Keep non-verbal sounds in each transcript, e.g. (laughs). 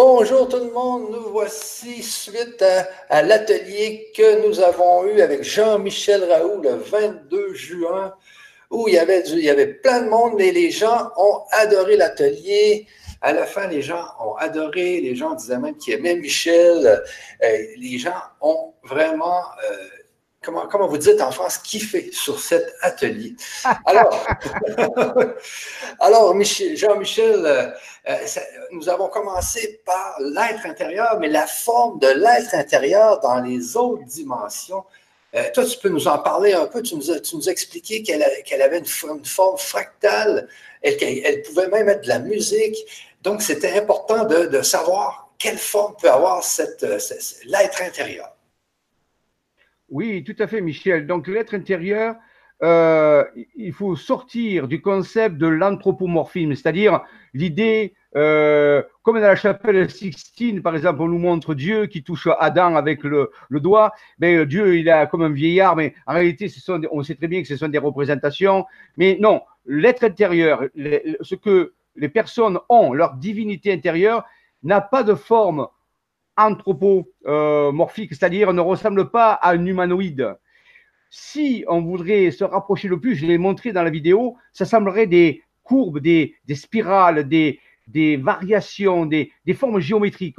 Bonjour tout le monde, nous voici suite à, l'atelier que nous avons eu avec Jean-Michel Raoult le 22 juin, où il y, avait plein de monde, mais les gens ont adoré l'atelier. À la fin, les gens ont adoré, les gens disaient même qu'ils aimaient Michel. Euh, les gens ont vraiment euh, comment, vous dites en France, kiffer sur cet atelier. Alors, (laughs) Jean-Michel, euh, euh, nous avons commencé par l'être intérieur, mais la forme de l'être intérieur dans les autres dimensions. Euh, toi, tu peux nous en parler un peu. Tu nous as, qu'elle avait une, forme fractale, elle, elle, pouvait même être de la musique. Donc, c'était important de, savoir quelle forme peut avoir l'être intérieur. Oui, tout à fait, Michel. Donc, l'être intérieur, euh, il faut sortir du concept de l'anthropomorphisme, c'est-à-dire l'idée, euh, comme dans la chapelle Sixtine, par exemple, on nous montre Dieu qui touche Adam avec le, doigt. Ben, Dieu, il a comme un vieillard, mais en réalité, on sait très bien que ce sont des représentations. Mais non, l'être intérieur, ce que les personnes ont, leur divinité intérieure, n'a pas de forme anthropomorphique, c'est-à-dire ne ressemble pas à un humanoïde. Si on voudrait se rapprocher le plus, je l'ai montré dans la vidéo, ça semblerait des courbes, des, spirales, des, variations, des, formes géométriques.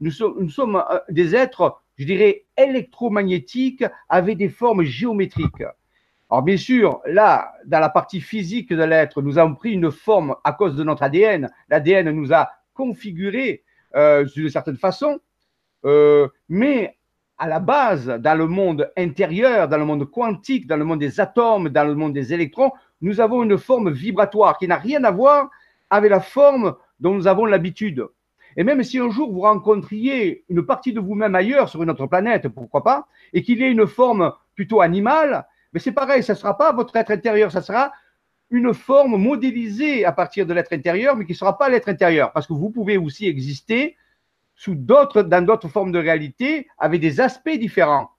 Nous sommes, euh, des êtres, je dirais, électromagnétiques avec des formes géométriques. Alors bien sûr, là, dans la partie physique de l'être, nous avons pris une forme à cause de notre ADN. L'ADN nous a configurés euh, d'une certaine façon, euh, mais à la base, dans le monde intérieur, dans le monde quantique, dans le monde des atomes, dans le monde des électrons, nous avons une forme vibratoire qui n'a rien à voir avec la forme dont nous avons l'habitude. Et même si un jour vous rencontriez une partie de vous-même ailleurs, sur une autre planète, pourquoi pas, et qu'il ait une forme plutôt animale, mais c'est pareil, ça ne sera pas votre être intérieur, ça sera une forme modélisée à partir de l'être intérieur, mais qui ne sera pas l'être intérieur, parce que vous pouvez aussi exister sous d'autres, dans d'autres formes de réalité, avec des aspects différents.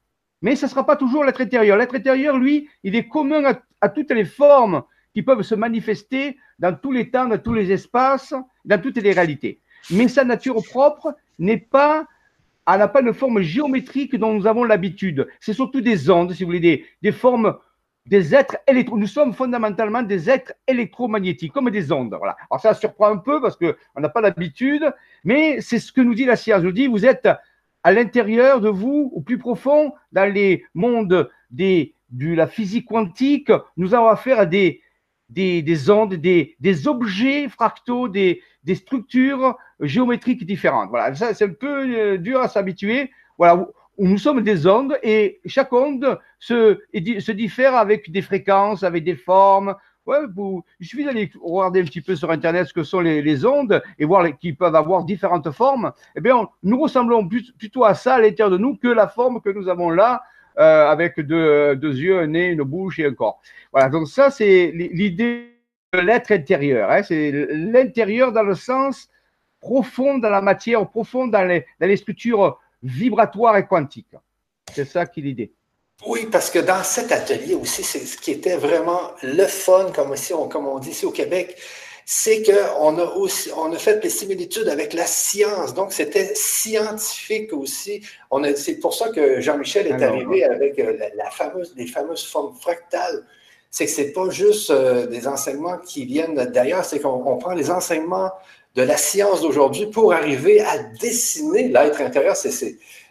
Mais ce ne sera pas toujours l'être intérieur. L'être intérieur, lui, il est commun à, toutes les formes qui peuvent se manifester dans tous les temps, dans tous les espaces, dans toutes les réalités. Mais sa nature propre n'est pas, elle n'a pas une forme géométrique dont nous avons l'habitude. C'est surtout des ondes, si vous voulez, des, des formes des êtres électro. Nous sommes fondamentalement des êtres électromagnétiques, comme des ondes. Voilà. Alors ça surprend un peu parce qu'on n'a pas l'habitude, mais c'est ce que nous dit la science. Nous dit vous êtes à l'intérieur de vous, au plus profond, dans les mondes des, de la physique quantique. Nous avons affaire à des, des, des ondes, des, des objets fractaux, des, structures géométriques différentes. Voilà, ça c'est un peu euh, dur à s'habituer. Voilà, nous sommes des ondes et chaque onde se, se diffère avec des fréquences, avec des formes. Ouais, vous, il suffit d'aller regarder un petit peu sur Internet ce que sont les, ondes et voir qu'ils peuvent avoir différentes formes. Eh bien, nous ressemblons plutôt à ça à l'intérieur de nous que la forme que nous avons là, euh, avec deux, yeux, un nez, une bouche et un corps. Voilà, donc ça, c'est l'idée de l'être intérieur. Hein. c'est l'intérieur dans le sens profond dans la matière, profond dans les, dans les structures vibratoire et quantique. C'est ça qui est l'idée. Oui, parce que dans cet atelier aussi, c'est ce qui était vraiment le fun, comme, on, comme on dit ici au Québec, c'est qu'on a aussi, on a fait des similitudes avec la science. Donc, c'était scientifique aussi. c'est pour ça que Jean-Michel est arrivé avec euh, la, fameuse, les fameuses formes fractales. C'est que c'est pas juste euh, des enseignements qui viennent d'ailleurs, c'est qu'on prend les enseignements de la science d'aujourd'hui pour arriver à dessiner l'être intérieur. C'est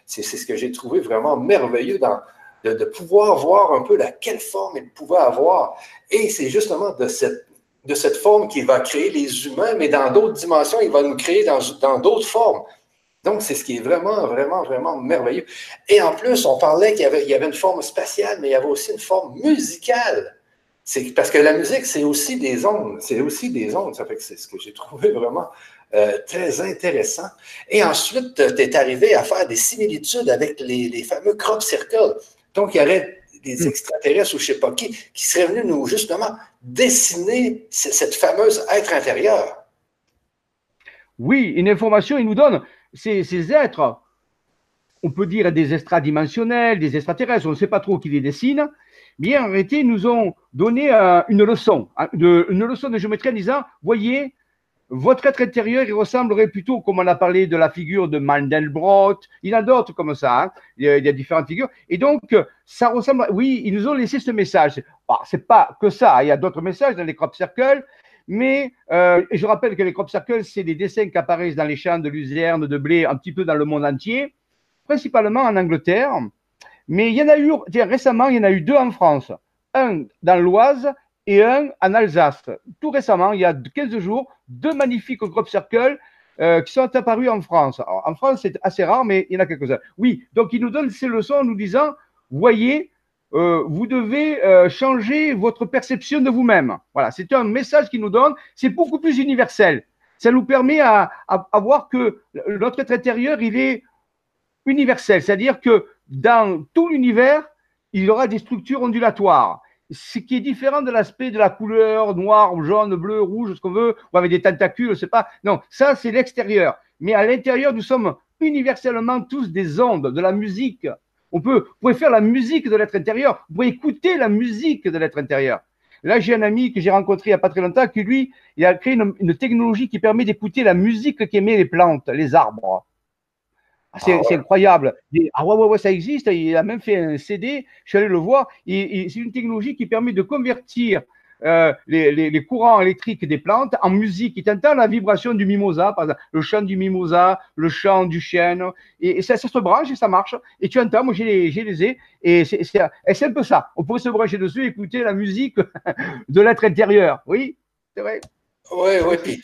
ce que j'ai trouvé vraiment merveilleux dans, de, pouvoir voir un peu la quelle forme il pouvait avoir. Et c'est justement de cette, de cette forme qu'il va créer les humains, mais dans d'autres dimensions, il va nous créer dans d'autres formes. Donc, c'est ce qui est vraiment, vraiment, vraiment merveilleux. Et en plus, on parlait qu'il y avait, y avait une forme spatiale, mais il y avait aussi une forme musicale. Parce que la musique, c'est aussi des ondes. C'est aussi des ondes. Ça fait que c'est ce que j'ai trouvé vraiment euh, très intéressant. Et ensuite, tu es arrivé à faire des similitudes avec les, fameux crop circles. Donc, il y aurait des hmm. extraterrestres ou je ne sais pas qui qui seraient venus nous, justement, dessiner cette fameuse être intérieur. Oui, une information, il nous donne ces, ces êtres, on peut dire des extradimensionnels, des extraterrestres, on ne sait pas trop qui les dessinent, bien en réalité, nous ont donné euh, une leçon, de, une leçon de géométrie en disant, voyez, votre être intérieur, il ressemblerait plutôt, comme on a parlé de la figure de Mandelbrot, il y en a d'autres comme ça, hein. il, y a, différentes figures. Et donc, ça ressemble, oui, ils nous ont laissé ce message. Bon, c'est pas que ça, il y a d'autres messages dans les crop circles, mais euh, je rappelle que les crop circles, c'est des dessins qui apparaissent dans les champs de luzerne, de blé, un petit peu dans le monde entier, principalement en Angleterre. Mais il y en a eu, récemment, il y en a eu deux en France. Un dans l'Oise et un en Alsace. Tout récemment, il y a 15 jours, deux magnifiques crop circles euh, qui sont apparus en France. en France, c'est assez rare, mais il y en a quelques-uns. Oui, donc ils nous donnent ces leçons en nous disant, voyez, euh, vous devez euh, changer votre perception de vous-même. Voilà, c'est un message qu'il nous donne. C'est beaucoup plus universel. Ça nous permet à, à, voir que notre être intérieur, il est universel. C'est-à-dire que dans tout l'univers, il y aura des structures ondulatoires. Ce qui est différent de l'aspect de la couleur noire, jaune, bleu, rouge, ce qu'on veut, ou avec des tentacules, je sais pas. Non, ça, c'est l'extérieur. Mais à l'intérieur, nous sommes universellement tous des ondes, de la musique, on peut, vous pouvez faire la musique de l'être intérieur. Vous pouvez écouter la musique de l'être intérieur. Là, j'ai un ami que j'ai rencontré il n'y a pas très longtemps qui, lui, a créé une, technologie qui permet d'écouter la musique qu'aimaient les plantes, les arbres. Ah, c'est ah incroyable. ah ouais, ouais, ouais, ça existe. Il a même fait un CD. Je suis allé le voir. c'est une technologie qui permet de convertir euh, les, courants électriques des plantes en musique. Il t'entend la vibration du mimosa, par exemple, le chant du mimosa, le chant du chêne, et, ça, se branche et ça marche. Et tu entends, moi j'ai les, les ai, et c'est un peu ça. On pourrait se brancher dessus et écouter la musique (laughs) de l'être intérieur. Oui, c'est vrai. Oui, oui, puis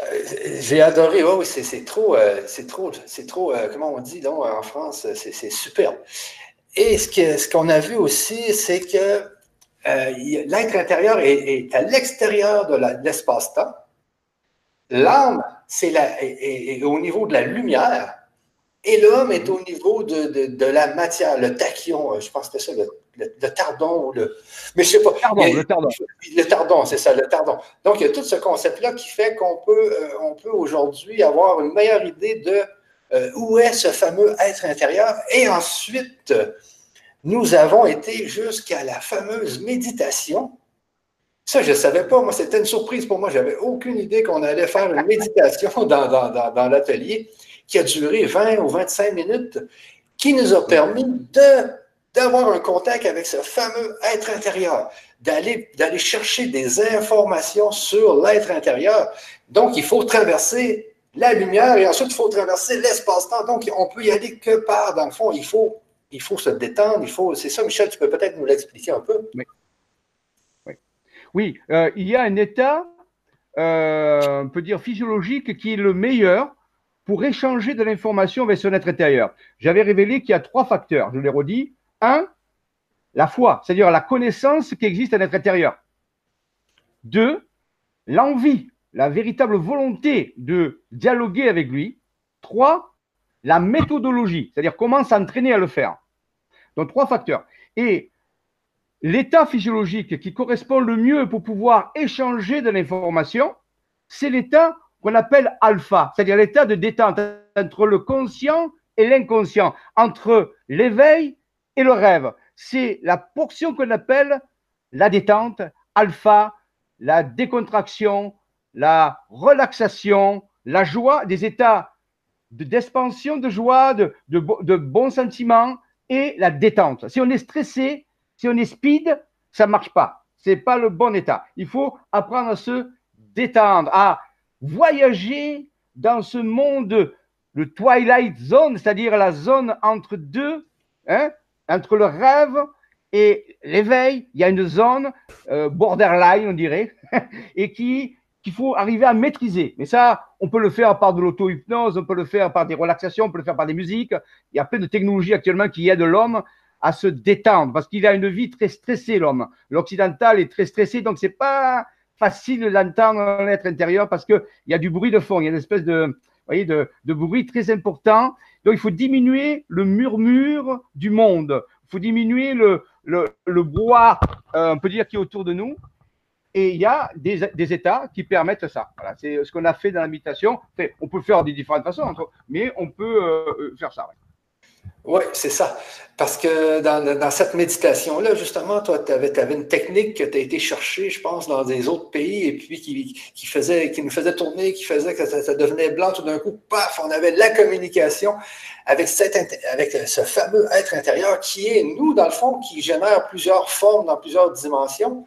euh, j'ai adoré, oui, c'est trop, c'est trop, c'est trop, euh, comment on dit donc en France, c'est superbe. Et ce qu'on ce a vu aussi, c'est que euh, l'être intérieur est, à l'extérieur de l'espace-temps. L'âme, c'est est, au niveau de la lumière. Et l'homme est au niveau de, la matière, le tachyon, je pense que c'était ça, le, tardon. Le, mais je sais pas. le tardon. Le tardon, c'est ça, le tardon. Donc, il y a tout ce concept-là qui fait qu'on peut, euh, on peut aujourd'hui avoir une meilleure idée de euh, où est ce fameux être intérieur. Et ensuite, nous avons été jusqu'à la fameuse méditation. Ça, je ne savais pas. Moi, c'était une surprise pour moi. Je n'avais aucune idée qu'on allait faire une méditation dans, dans, l'atelier qui a duré 20 ou 25 minutes, qui nous a permis d'avoir un contact avec ce fameux être intérieur, d'aller, chercher des informations sur l'être intérieur. Donc, il faut traverser la lumière et ensuite, il faut traverser l'espace-temps. Donc, on peut y aller que par, dans le fond, il faut il faut se détendre. C'est ça, Michel, tu peux peut-être nous l'expliquer un peu? Oui. Oui, euh, il y a un état, euh, on peut dire physiologique, qui est le meilleur pour échanger de l'information avec son être intérieur. J'avais révélé qu'il y a trois facteurs, je l'ai redit. Un, la foi, c'est-à-dire la connaissance qui existe à notre intérieur. Deux, l'envie, la véritable volonté de dialoguer avec lui. Trois, la méthodologie, c'est-à-dire comment s'entraîner à le faire. Donc, trois facteurs. Et l'état physiologique qui correspond le mieux pour pouvoir échanger de l'information, c'est l'état qu'on appelle alpha, c'est-à-dire l'état de détente entre le conscient et l'inconscient, entre l'éveil et le rêve. C'est la portion qu'on appelle la détente, alpha, la décontraction, la relaxation, la joie, des états d'expansion de, joie, de, de bons sentiments, et la détente. Si on est stressé, si on est speed, ça ne marche pas. Ce n'est pas le bon état. Il faut apprendre à se détendre, à voyager dans ce monde, le twilight zone, c'est-à-dire la zone entre deux, hein, entre le rêve et l'éveil. Il y a une zone euh, borderline, on dirait, (laughs) et qui qu'il faut arriver à maîtriser. Mais ça, on peut le faire par de l'auto-hypnose, on peut le faire par des relaxations, on peut le faire par des musiques. Il y a plein de technologies actuellement qui aident l'homme à se détendre parce qu'il a une vie très stressée, l'homme. L'occidental est très stressé, donc c'est pas facile d'entendre l'être intérieur parce qu'il y a du bruit de fond, il y a une espèce de, voyez, de, bruit très important. Donc il faut diminuer le murmure du monde. Il faut diminuer le, le, le euh, on peut dire, qui est autour de nous. Et il y a des, états qui permettent ça. Voilà, c'est ce qu'on a fait dans l'invitation. On peut faire de différentes façons, mais on peut euh, faire ça. Oui, c'est ça. Parce que dans, cette méditation-là, justement, toi, tu avais, une technique que tu as été chercher, je pense, dans des autres pays, et puis qui, faisait, qui nous faisait tourner, qui faisait que ça, devenait blanc tout d'un coup. Paf, on avait la communication avec, avec ce fameux être intérieur qui est nous, dans le fond, qui génère plusieurs formes dans plusieurs dimensions.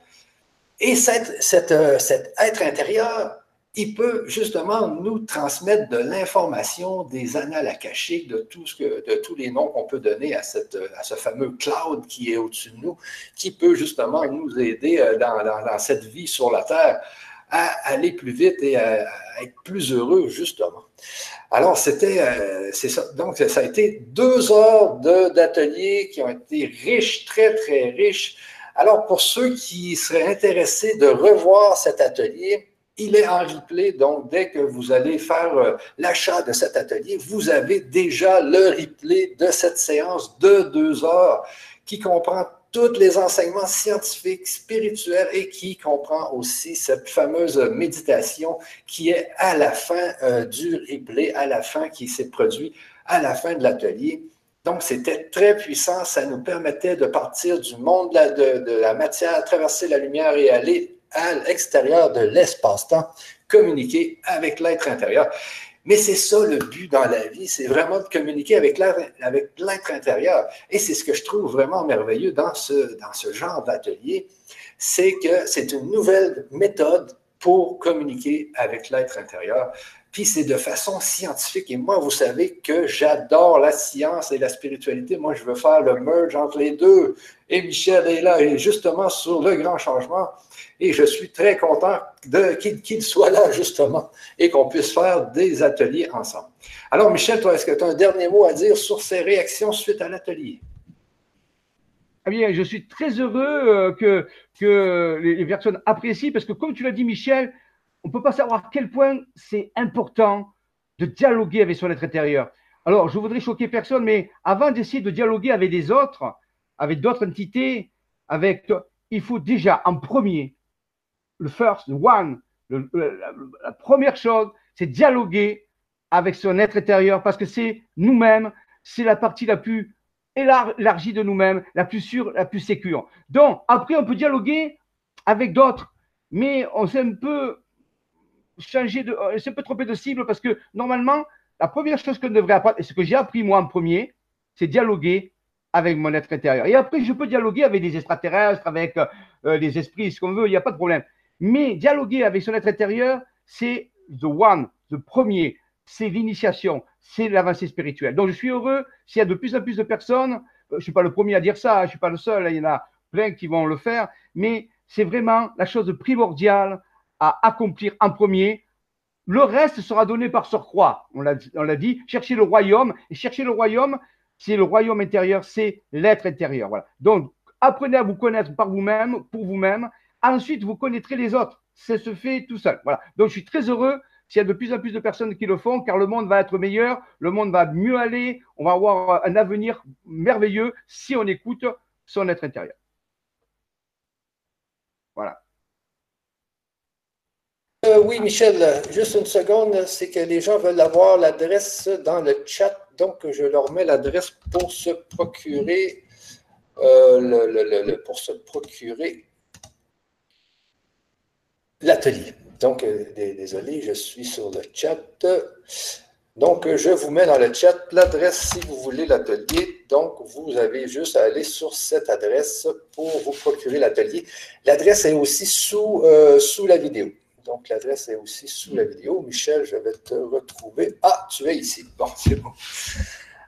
Et cette, cet être intérieur il peut justement nous transmettre de l'information des annales akashiques, de, de tous les noms qu'on peut donner à, ce fameux cloud qui est au-dessus de nous, qui peut justement nous aider euh, dans, cette vie sur la Terre à aller plus vite et à, être plus heureux, justement. Alors, c'était, euh, c'est ça. Donc, ça a été deux heures d'atelier qui ont été riches, très, très riches. Alors, pour ceux qui seraient intéressés de revoir cet atelier, il est en replay, donc dès que vous allez faire euh, l'achat de cet atelier, vous avez déjà le replay de cette séance de deux heures qui comprend tous les enseignements scientifiques, spirituels et qui comprend aussi cette fameuse méditation qui est à la fin euh, du replay, à la fin qui s'est produit à la fin de l'atelier. Donc, c'était très puissant. Ça nous permettait de partir du monde de, de la matière, traverser la lumière et aller à l'extérieur de l'espace-temps, communiquer avec l'être intérieur. Mais c'est ça le but dans la vie, c'est vraiment de communiquer avec l'être intérieur. Et c'est ce que je trouve vraiment merveilleux dans ce, genre d'atelier, c'est que c'est une nouvelle méthode pour communiquer avec l'être intérieur. C'est de façon scientifique. Et moi, vous savez que j'adore la science et la spiritualité. Moi, je veux faire le merge entre les deux. Et Michel est là, justement sur le grand changement. Et je suis très content qu'il soit là, justement, et qu'on puisse faire des ateliers ensemble. Alors, Michel, toi, est-ce que tu as un dernier mot à dire sur ces réactions suite à l'atelier? Eh bien, je suis très heureux euh, que les personnes apprécient, parce que comme tu l'as dit, Michel, on ne peut pas savoir à quel point c'est important de dialoguer avec son être intérieur. Alors, je voudrais choquer personne, mais avant d'essayer de dialoguer avec des autres, avec d'autres entités, avec, il faut déjà en premier le first, one, la, première chose, c'est dialoguer avec son être intérieur parce que c'est nous-mêmes, c'est la partie la plus élargie de nous-mêmes, la plus sûre, la plus sécure. Donc, après, on peut dialoguer avec d'autres, mais on s'est un peu changé de, on s'est un peu de cible parce que normalement, la première chose qu'on devrait apprendre, et ce que j'ai appris moi en premier, c'est dialoguer avec mon être intérieur. Et après, je peux dialoguer avec des extraterrestres, avec euh, des esprits, ce qu'on veut, il n'y a pas de problème. Mais dialoguer avec son être intérieur, c'est the one, le premier, c'est l'initiation, c'est l'avancée spirituelle. Donc je suis heureux s'il y a de plus en plus de personnes, euh, je ne suis pas le premier à dire ça, je ne suis pas le seul, il y en a plein qui vont le faire, mais c'est vraiment la chose primordiale à accomplir en premier. Le reste sera donné par surcroît. On l'a dit, chercher le royaume. Et chercher le royaume, c'est le royaume intérieur, c'est l'être intérieur. Voilà. Donc, apprenez à vous connaître par vous-même, pour vous-même, Ensuite, vous connaîtrez les autres. Ça se fait tout seul. Donc, je suis très heureux s'il y a de plus en plus de personnes qui le font, car le monde va être meilleur, le monde va mieux aller, on va avoir un avenir merveilleux si on écoute son être intérieur. Voilà. Euh, oui, Michel, juste une seconde, c'est que les gens veulent avoir l'adresse dans le chat, donc je leur mets l'adresse pour se procurer euh, le, pour se procurer l'atelier. Donc, euh, désolé, je suis sur le chat. Donc, je vous mets dans le chat l'adresse si vous voulez l'atelier. Donc, vous avez juste à aller sur cette adresse pour vous procurer l'atelier. L'adresse est aussi sous, sous la vidéo. Donc, l'adresse est aussi sous la vidéo. Michel, je vais te retrouver. Ah, tu es ici. Bon, (laughs) c'est bon.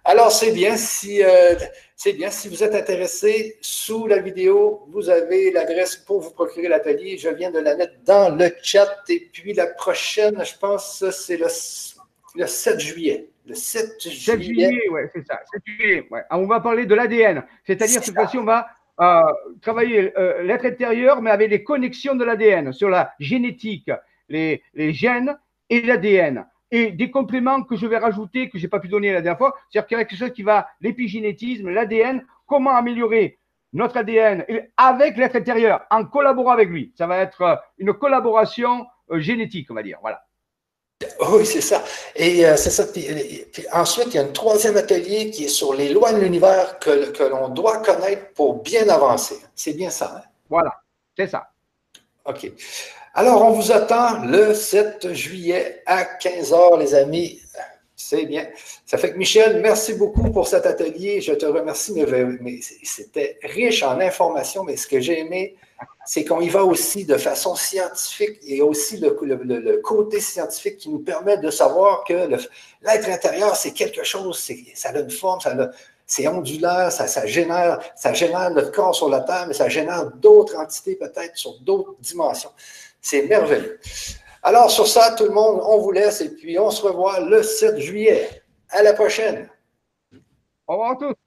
Alors, c'est bien si euh, c'est bien si vous êtes intéressé. Sous la vidéo, vous avez l'adresse pour vous procurer l'atelier. Je viens de la mettre dans le chat. Et puis la prochaine, je pense, c'est le, 7 juillet. Le 7 juillet. 7 juillet, oui, c'est ça. 7 juillet, ouais. On va parler de l'ADN. C'est-à-dire, cette fois-ci, on va euh, travailler euh, l'être intérieur, mais avec les connexions de l'ADN, sur la génétique, les, les gènes et l'ADN et des compléments que je vais rajouter, que je n'ai pas pu donner la dernière fois, c'est-à-dire qu'il y a quelque chose qui va, l'épigénétisme, l'ADN, comment améliorer notre ADN avec l'être intérieur, en collaborant avec lui. Ça va être euh, une collaboration euh, génétique, on va dire. Voilà. Oui, c'est ça. Et euh, c'est ça. ensuite, il y a un troisième atelier qui est sur les lois de l'univers que, que l'on doit connaître pour bien avancer. C'est bien ça. Hein? Voilà, c'est ça. OK. Alors, on vous attend le 7 juillet à 15 h, les amis. C'est bien. Ça fait que Michel, merci beaucoup pour cet atelier. Je te remercie, mais, c'était riche en informations. Mais ce que j'ai aimé, c'est qu'on y va aussi de façon scientifique et aussi le, le, côté scientifique qui nous permet de savoir que l'être intérieur, c'est quelque chose, ça a une forme, c'est ondulaire, ça, ça, génère, ça génère notre corps sur la Terre, mais ça génère d'autres entités peut-être sur d'autres dimensions. C'est merveilleux. Alors, sur ça, tout le monde, on vous laisse et puis on se revoit le 7 juillet. À la prochaine. Au revoir à tous.